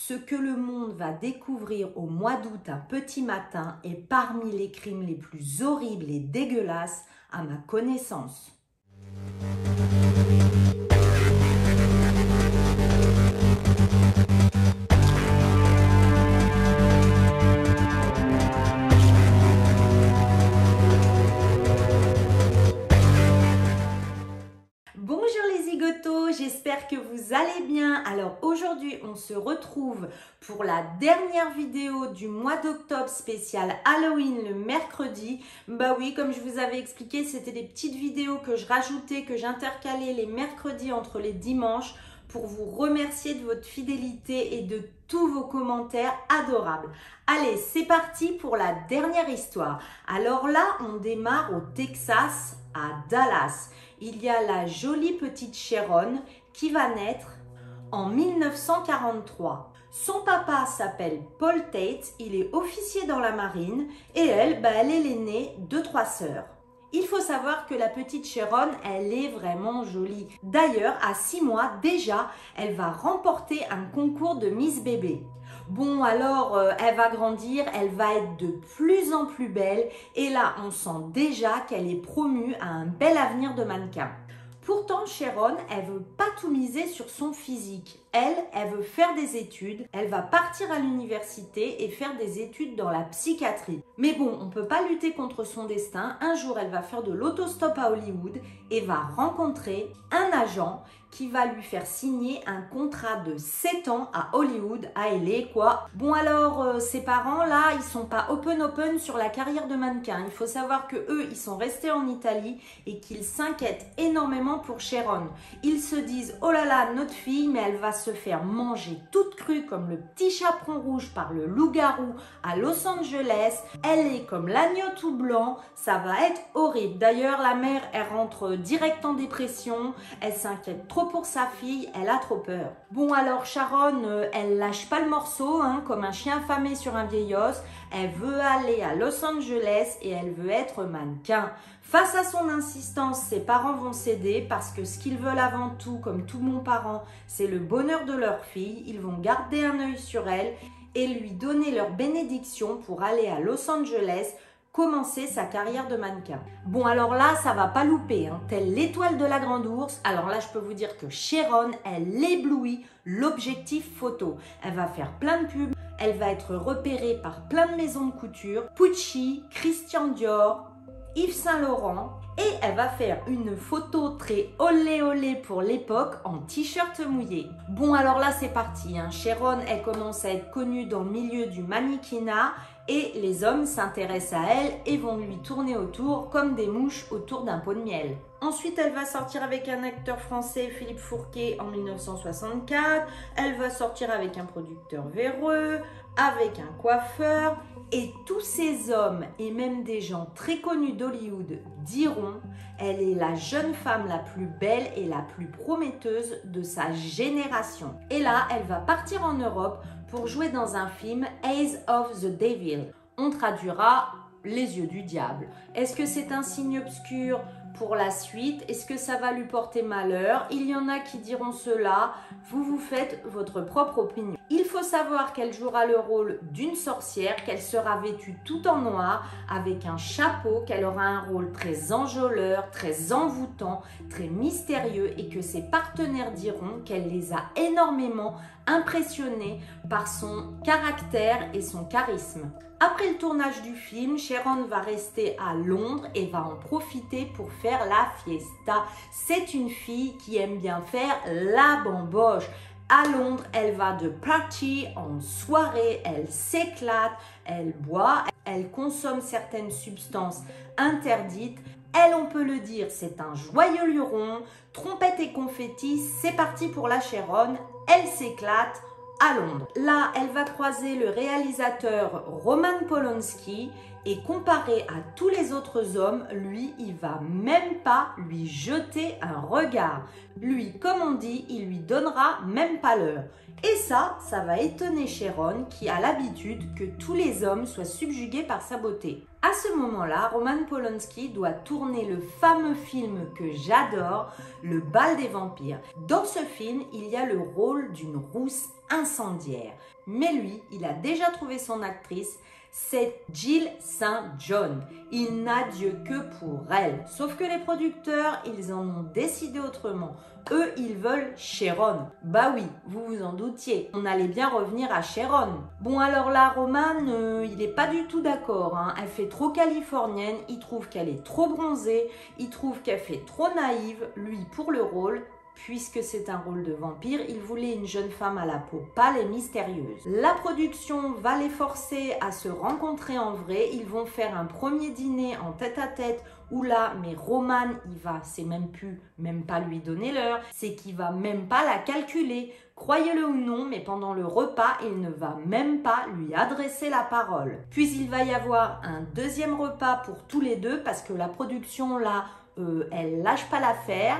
Ce que le monde va découvrir au mois d'août un petit matin est parmi les crimes les plus horribles et dégueulasses à ma connaissance. J'espère que vous allez bien. Alors aujourd'hui, on se retrouve pour la dernière vidéo du mois d'octobre spécial Halloween le mercredi. Bah oui, comme je vous avais expliqué, c'était des petites vidéos que je rajoutais, que j'intercalais les mercredis entre les dimanches pour vous remercier de votre fidélité et de tous vos commentaires adorables. Allez, c'est parti pour la dernière histoire. Alors là, on démarre au Texas, à Dallas il y a la jolie petite Sharon qui va naître en 1943. Son papa s'appelle Paul Tate, il est officier dans la marine et elle, bah, elle est l'aînée de trois sœurs. Il faut savoir que la petite Sharon, elle est vraiment jolie. D'ailleurs, à six mois déjà, elle va remporter un concours de Miss Bébé. Bon, alors, euh, elle va grandir, elle va être de plus en plus belle. Et là, on sent déjà qu'elle est promue à un bel avenir de mannequin. Pourtant, Sharon, elle veut pas tout miser sur son physique. Elle, elle veut faire des études, elle va partir à l'université et faire des études dans la psychiatrie. Mais bon, on peut pas lutter contre son destin. Un jour, elle va faire de l'autostop à Hollywood et va rencontrer un agent qui va lui faire signer un contrat de 7 ans à Hollywood, à LA, quoi. Bon alors, euh, ses parents, là, ils sont pas open open sur la carrière de mannequin. Il faut savoir que eux, ils sont restés en Italie et qu'ils s'inquiètent énormément pour Sharon. Ils se disent, oh là là, notre fille, mais elle va se faire manger toute crue comme le petit chaperon rouge par le loup-garou à Los Angeles. Elle est comme l'agneau tout blanc. Ça va être horrible. D'ailleurs, la mère, elle rentre direct en dépression. Elle s'inquiète trop pour sa fille. Elle a trop peur. Bon, alors Sharon, euh, elle lâche pas le morceau, hein, comme un chien affamé sur un vieil os. Elle veut aller à Los Angeles et elle veut être mannequin. Face à son insistance, ses parents vont céder parce que ce qu'ils veulent avant tout, comme tout mon parent, c'est le bonheur de leur fille. Ils vont garder un œil sur elle et lui donner leur bénédiction pour aller à Los Angeles commencer sa carrière de mannequin. Bon alors là, ça va pas louper, hein. telle l'étoile de la grande ours. Alors là, je peux vous dire que Sharon, elle éblouit l'objectif photo. Elle va faire plein de pubs, elle va être repérée par plein de maisons de couture, Pucci, Christian Dior, Yves Saint Laurent et elle va faire une photo très olé olé pour l'époque en t-shirt mouillé. Bon alors là c'est parti, hein. Sharon elle commence à être connue dans le milieu du mannequinat et les hommes s'intéressent à elle et vont lui tourner autour comme des mouches autour d'un pot de miel. Ensuite, elle va sortir avec un acteur français, Philippe Fourquet, en 1964. Elle va sortir avec un producteur véreux, avec un coiffeur. Et tous ces hommes et même des gens très connus d'Hollywood diront elle est la jeune femme la plus belle et la plus prometteuse de sa génération. Et là, elle va partir en Europe pour jouer dans un film Eyes of the Devil. On traduira les yeux du diable. Est-ce que c'est un signe obscur pour la suite Est-ce que ça va lui porter malheur? Il y en a qui diront cela. Vous vous faites votre propre opinion. Il faut savoir qu'elle jouera le rôle d'une sorcière, qu'elle sera vêtue tout en noir, avec un chapeau, qu'elle aura un rôle très enjôleur, très envoûtant, très mystérieux et que ses partenaires diront qu'elle les a énormément impressionnés par son caractère et son charisme. Après le tournage du film, Sharon va rester à Londres et va en profiter pour faire la fiesta. C'est une fille qui aime bien faire la bamboche. À Londres, elle va de party en soirée, elle s'éclate, elle boit, elle consomme certaines substances interdites. Elle, on peut le dire, c'est un joyeux luron, trompette et confetti, c'est parti pour la Chéronne, elle s'éclate à Londres. Là, elle va croiser le réalisateur Roman Polanski Et comparé à tous les autres hommes, lui, il va même pas lui jeter un regard. Lui, comme on dit, il lui donnera même pas l'heure. Et ça, ça va étonner Sharon qui a l'habitude que tous les hommes soient subjugués par sa beauté. À ce moment-là, Roman Polanski doit tourner le fameux film que j'adore, Le bal des vampires. Dans ce film, il y a le rôle d'une rousse incendiaire. Mais lui, il a déjà trouvé son actrice, c'est Jill St. John. Il n'a Dieu que pour elle. Sauf que les producteurs, ils en ont décidé autrement. Eux, ils veulent Sharon. Bah oui, vous vous en doutiez. On allait bien revenir à Sharon. Bon, alors là, Roman, euh, il n'est pas du tout d'accord. Hein. Elle fait trop californienne. Il trouve qu'elle est trop bronzée. Il trouve qu'elle fait trop naïve. Lui, pour le rôle, Puisque c'est un rôle de vampire, il voulait une jeune femme à la peau pâle et mystérieuse. La production va les forcer à se rencontrer en vrai. Ils vont faire un premier dîner en tête à tête où là, mais Roman, il va, c'est même plus, même pas lui donner l'heure, c'est qu'il va même pas la calculer. Croyez-le ou non, mais pendant le repas, il ne va même pas lui adresser la parole. Puis il va y avoir un deuxième repas pour tous les deux parce que la production là, euh, elle lâche pas l'affaire.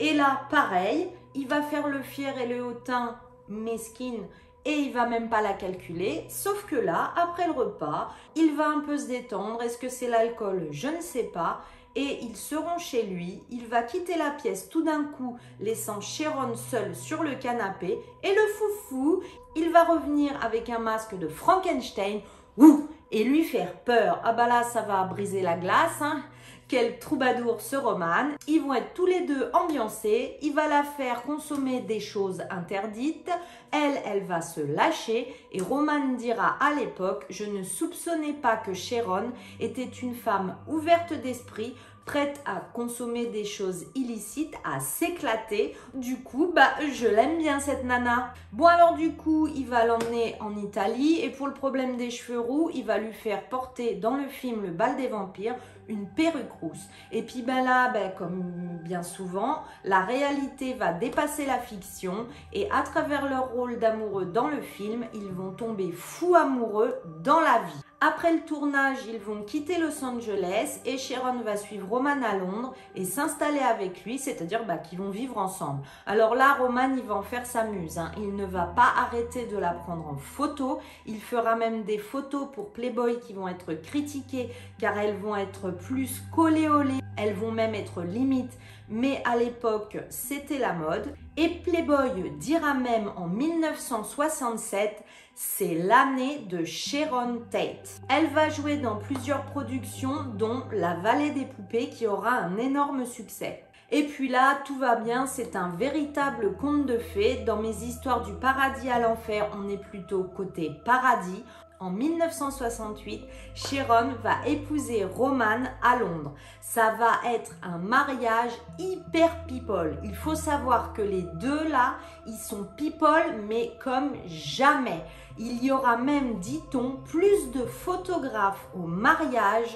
Et là, pareil, il va faire le fier et le hautain mesquine et il va même pas la calculer. Sauf que là, après le repas, il va un peu se détendre. Est-ce que c'est l'alcool? Je ne sais pas. Et ils seront chez lui. Il va quitter la pièce tout d'un coup, laissant Sharon seule sur le canapé. Et le foufou, il va revenir avec un masque de Frankenstein. Ouh et lui faire peur. Ah bah là, ça va briser la glace. Hein quel troubadour ce Roman. Ils vont être tous les deux ambiancés. Il va la faire consommer des choses interdites. Elle, elle va se lâcher. Et Roman dira à l'époque, je ne soupçonnais pas que Sharon était une femme ouverte d'esprit prête à consommer des choses illicites, à s'éclater. Du coup, bah, je l'aime bien cette nana. Bon alors du coup, il va l'emmener en Italie et pour le problème des cheveux roux, il va lui faire porter dans le film Le bal des vampires une perruque rousse. Et puis ben là, ben, comme bien souvent, la réalité va dépasser la fiction et à travers leur rôle d'amoureux dans le film, ils vont tomber fous amoureux dans la vie. Après le tournage, ils vont quitter Los Angeles et Sharon va suivre Roman à Londres et s'installer avec lui, c'est-à-dire bah, qu'ils vont vivre ensemble. Alors là, Roman, il va en faire sa muse. Hein. Il ne va pas arrêter de la prendre en photo. Il fera même des photos pour Playboy qui vont être critiquées car elles vont être plus collées. Elles vont même être limites mais à l'époque, c'était la mode. Et Playboy dira même en 1967, c'est l'année de Sharon Tate. Elle va jouer dans plusieurs productions, dont La Vallée des Poupées, qui aura un énorme succès. Et puis là, tout va bien, c'est un véritable conte de fées. Dans mes histoires du paradis à l'enfer, on est plutôt côté paradis en 1968, Sharon va épouser Roman à Londres. Ça va être un mariage hyper people. Il faut savoir que les deux là, ils sont people mais comme jamais. Il y aura même, dit-on, plus de photographes au mariage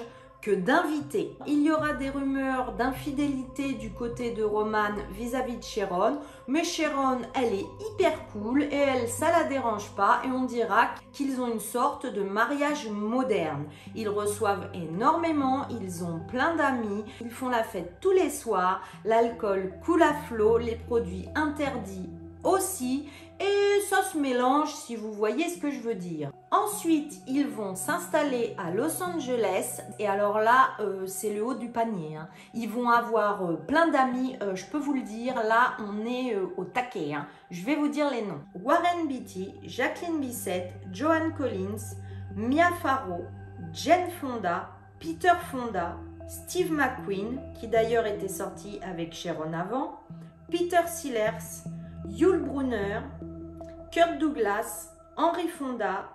d'inviter. Il y aura des rumeurs d'infidélité du côté de Roman vis-à-vis de Sharon, mais Sharon, elle est hyper cool et elle, ça la dérange pas et on dira qu'ils ont une sorte de mariage moderne. Ils reçoivent énormément, ils ont plein d'amis, ils font la fête tous les soirs, l'alcool coule à flot, les produits interdits aussi et ça se mélange si vous voyez ce que je veux dire. Ensuite, ils vont s'installer à Los Angeles et alors là, euh, c'est le haut du panier. Hein. Ils vont avoir euh, plein d'amis, euh, je peux vous le dire, là on est au taquet. Hein. Je vais vous dire les noms. Warren Beatty, Jacqueline Bissett, Joanne Collins, Mia Farrow, Jen Fonda, Peter Fonda, Steve McQueen, qui d'ailleurs était sorti avec Sharon avant, Peter Sellers, Yul Brunner, Kurt Douglas, Henry Fonda,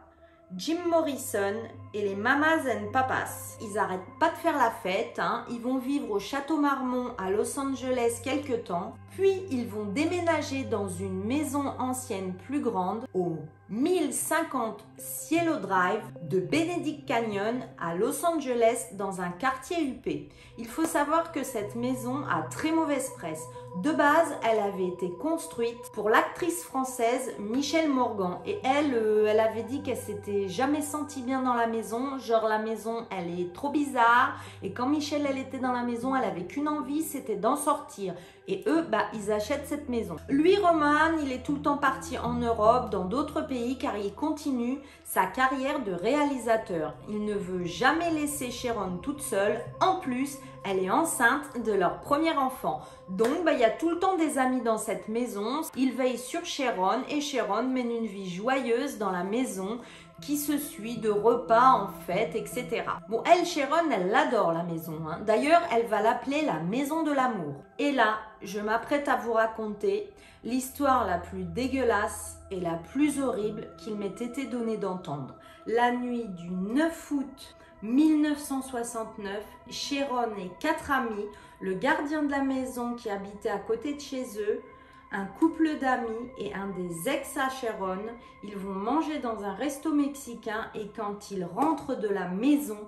Jim Morrison et les Mamas and Papas. Ils n'arrêtent pas de faire la fête, hein. ils vont vivre au Château Marmont à Los Angeles quelques temps. Puis ils vont déménager dans une maison ancienne plus grande au 1050 Cielo Drive de Benedict Canyon à Los Angeles dans un quartier UP. Il faut savoir que cette maison a très mauvaise presse. De base, elle avait été construite pour l'actrice française Michelle Morgan et elle, euh, elle avait dit qu'elle s'était jamais sentie bien dans la maison. Genre la maison, elle est trop bizarre et quand Michelle, elle était dans la maison, elle avait qu'une envie, c'était d'en sortir. Et eux, bah, ils achètent cette maison. Lui, Roman, il est tout le temps parti en Europe, dans d'autres pays, car il continue sa carrière de réalisateur. Il ne veut jamais laisser Sharon toute seule. En plus, elle est enceinte de leur premier enfant. Donc, bah, il y a tout le temps des amis dans cette maison. Il veille sur Sharon et Sharon mène une vie joyeuse dans la maison qui se suit de repas en fête, etc. Bon, elle, Sharon, elle adore la maison. Hein. D'ailleurs, elle va l'appeler la maison de l'amour. Et là, je m'apprête à vous raconter l'histoire la plus dégueulasse et la plus horrible qu'il m'ait été donné d'entendre. La nuit du 9 août 1969, Sharon et quatre amis, le gardien de la maison qui habitait à côté de chez eux, un couple d'amis et un des ex à Sharon, ils vont manger dans un resto mexicain et quand ils rentrent de la maison,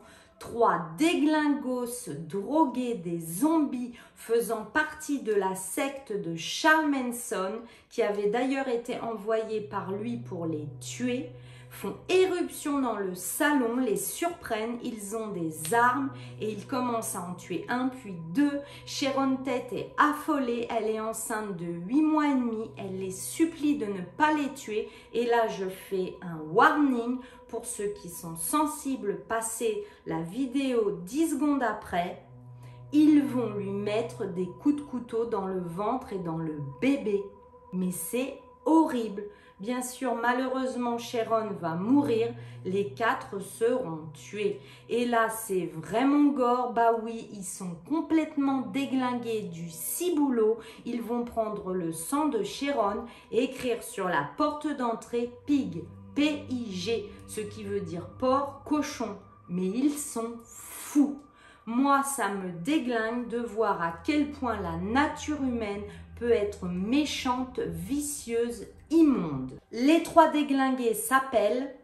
trois déglingos drogués des zombies faisant partie de la secte de Charles Manson, qui avait d'ailleurs été envoyé par lui pour les tuer, font éruption dans le salon, les surprennent, ils ont des armes et ils commencent à en tuer un puis deux. Sharon Tate est affolée, elle est enceinte de 8 mois et demi, elle les supplie de ne pas les tuer et là je fais un warning pour ceux qui sont sensibles, passer la vidéo 10 secondes après, ils vont lui mettre des coups de couteau dans le ventre et dans le bébé. Mais c'est horrible. Bien sûr, malheureusement, Sharon va mourir. Les quatre seront tués. Et là, c'est vraiment gore. Bah oui, ils sont complètement déglingués du ciboulot. Ils vont prendre le sang de Sharon et écrire sur la porte d'entrée Pig, P-I-G, ce qui veut dire porc, cochon. Mais ils sont fous. Moi, ça me déglingue de voir à quel point la nature humaine être méchante, vicieuse immonde. Les trois déglingués s'appellent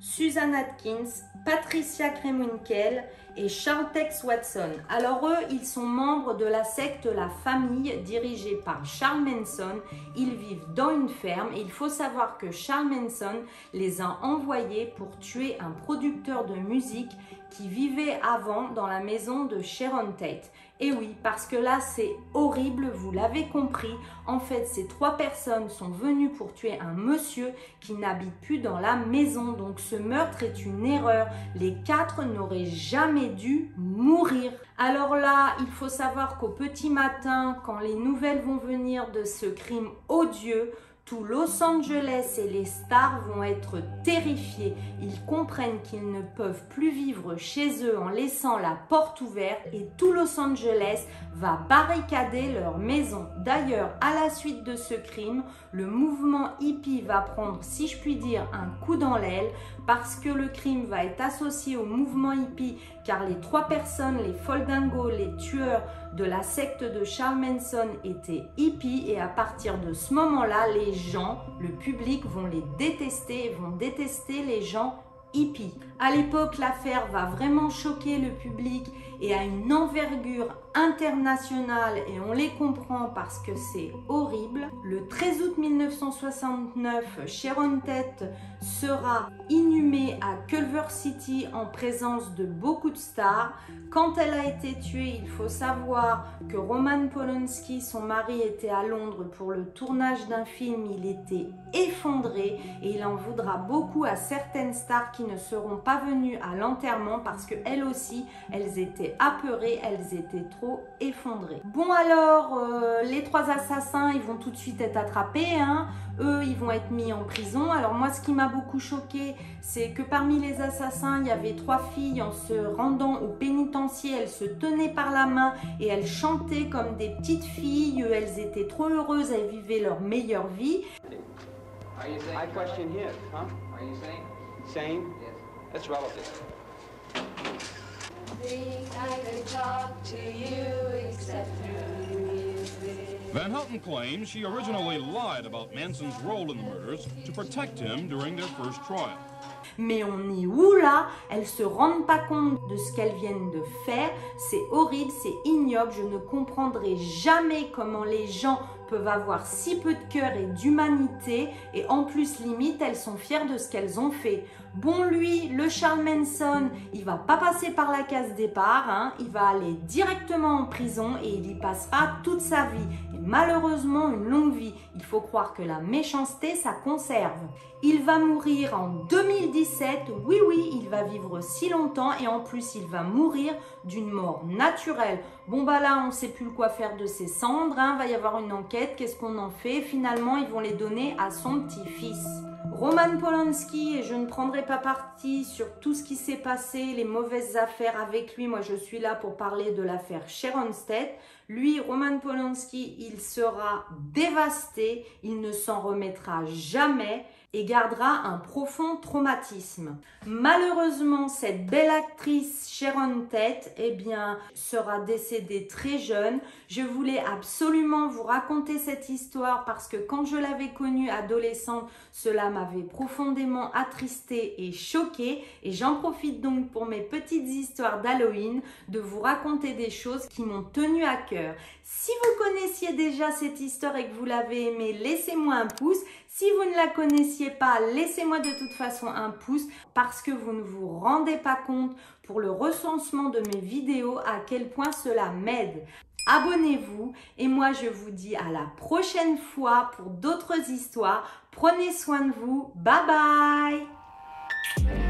Susan Atkins, Patricia Kremunkel et Charles Tex Watson. Alors eux, ils sont membres de la secte La Famille dirigée par Charles Manson. Ils vivent dans une ferme et il faut savoir que Charles Manson les a envoyés pour tuer un producteur de musique qui vivait avant dans la maison de Sharon Tate. Et oui, parce que là, c'est horrible, vous l'avez compris. En fait, ces trois personnes sont venues pour tuer un monsieur qui n'habite plus dans la maison. Donc ce meurtre est une erreur. Les quatre n'auraient jamais dû mourir. Alors là, il faut savoir qu'au petit matin, quand les nouvelles vont venir de ce crime odieux, tout Los Angeles et les stars vont être terrifiés. Ils comprennent qu'ils ne peuvent plus vivre chez eux en laissant la porte ouverte et tout Los Angeles va barricader leur maison. D'ailleurs, à la suite de ce crime, le mouvement hippie va prendre, si je puis dire, un coup dans l'aile parce que le crime va être associé au mouvement hippie car les trois personnes, les foldingos, les tueurs de la secte de Charles Manson étaient hippies et à partir de ce moment-là, les gens, le public vont les détester, vont détester les gens hippies. À l'époque, l'affaire va vraiment choquer le public et a une envergure internationale et on les comprend parce que c'est horrible. Le 13 août 1969, Sharon Tate sera inhumée à Culver City en présence de beaucoup de stars. Quand elle a été tuée, il faut savoir que Roman Polanski, son mari, était à Londres pour le tournage d'un film. Il était effondré et il en voudra beaucoup à certaines stars qui ne seront pas venues à l'enterrement parce que elles aussi, elles étaient apeurées, elles étaient trop effondrées. Bon alors, euh, les trois assassins, ils vont tout de suite être attrapés. Hein. Eux, ils vont être mis en prison. Alors moi, ce qui m'a beaucoup choqué, c'est que parmi les assassins, il y avait trois filles en se rendant au pénitencier. Elles se tenaient par la main et elles chantaient comme des petites filles. Elles étaient trop heureuses, elles vivaient leur meilleure vie. I question huh? Are you sane? Sane? Yes. That's relative. Van Houten claims she originally lied about Manson's role in the murders to protect him during their first trial. Mais on est où là? Elles se rendent pas compte de ce qu'elles viennent de faire. C'est horrible, c'est ignoble. Je ne comprendrai jamais comment les gens peuvent avoir si peu de cœur et d'humanité et en plus limite elles sont fières de ce qu'elles ont fait. Bon lui, le Charles Manson, il va pas passer par la case départ, hein. il va aller directement en prison et il y passera toute sa vie. Malheureusement une longue vie. Il faut croire que la méchanceté, ça conserve. Il va mourir en 2017, oui oui, il va vivre si longtemps et en plus il va mourir d'une mort naturelle. Bon bah là on sait plus quoi faire de ses cendres, hein. va y avoir une enquête, qu'est-ce qu'on en fait? Finalement ils vont les donner à son petit-fils. Roman Polanski, et je ne prendrai pas parti sur tout ce qui s'est passé, les mauvaises affaires avec lui. Moi, je suis là pour parler de l'affaire Sharon. Lui, Roman Polanski, il sera dévasté, il ne s'en remettra jamais gardera un profond traumatisme. Malheureusement, cette belle actrice Sharon Tate, eh bien, sera décédée très jeune. Je voulais absolument vous raconter cette histoire parce que quand je l'avais connue adolescente, cela m'avait profondément attristée et choquée. Et j'en profite donc pour mes petites histoires d'Halloween de vous raconter des choses qui m'ont tenu à cœur. Si vous connaissiez déjà cette histoire et que vous l'avez aimée, laissez-moi un pouce. Si vous ne la connaissiez pas, laissez-moi de toute façon un pouce parce que vous ne vous rendez pas compte pour le recensement de mes vidéos à quel point cela m'aide. Abonnez-vous et moi je vous dis à la prochaine fois pour d'autres histoires. Prenez soin de vous. Bye bye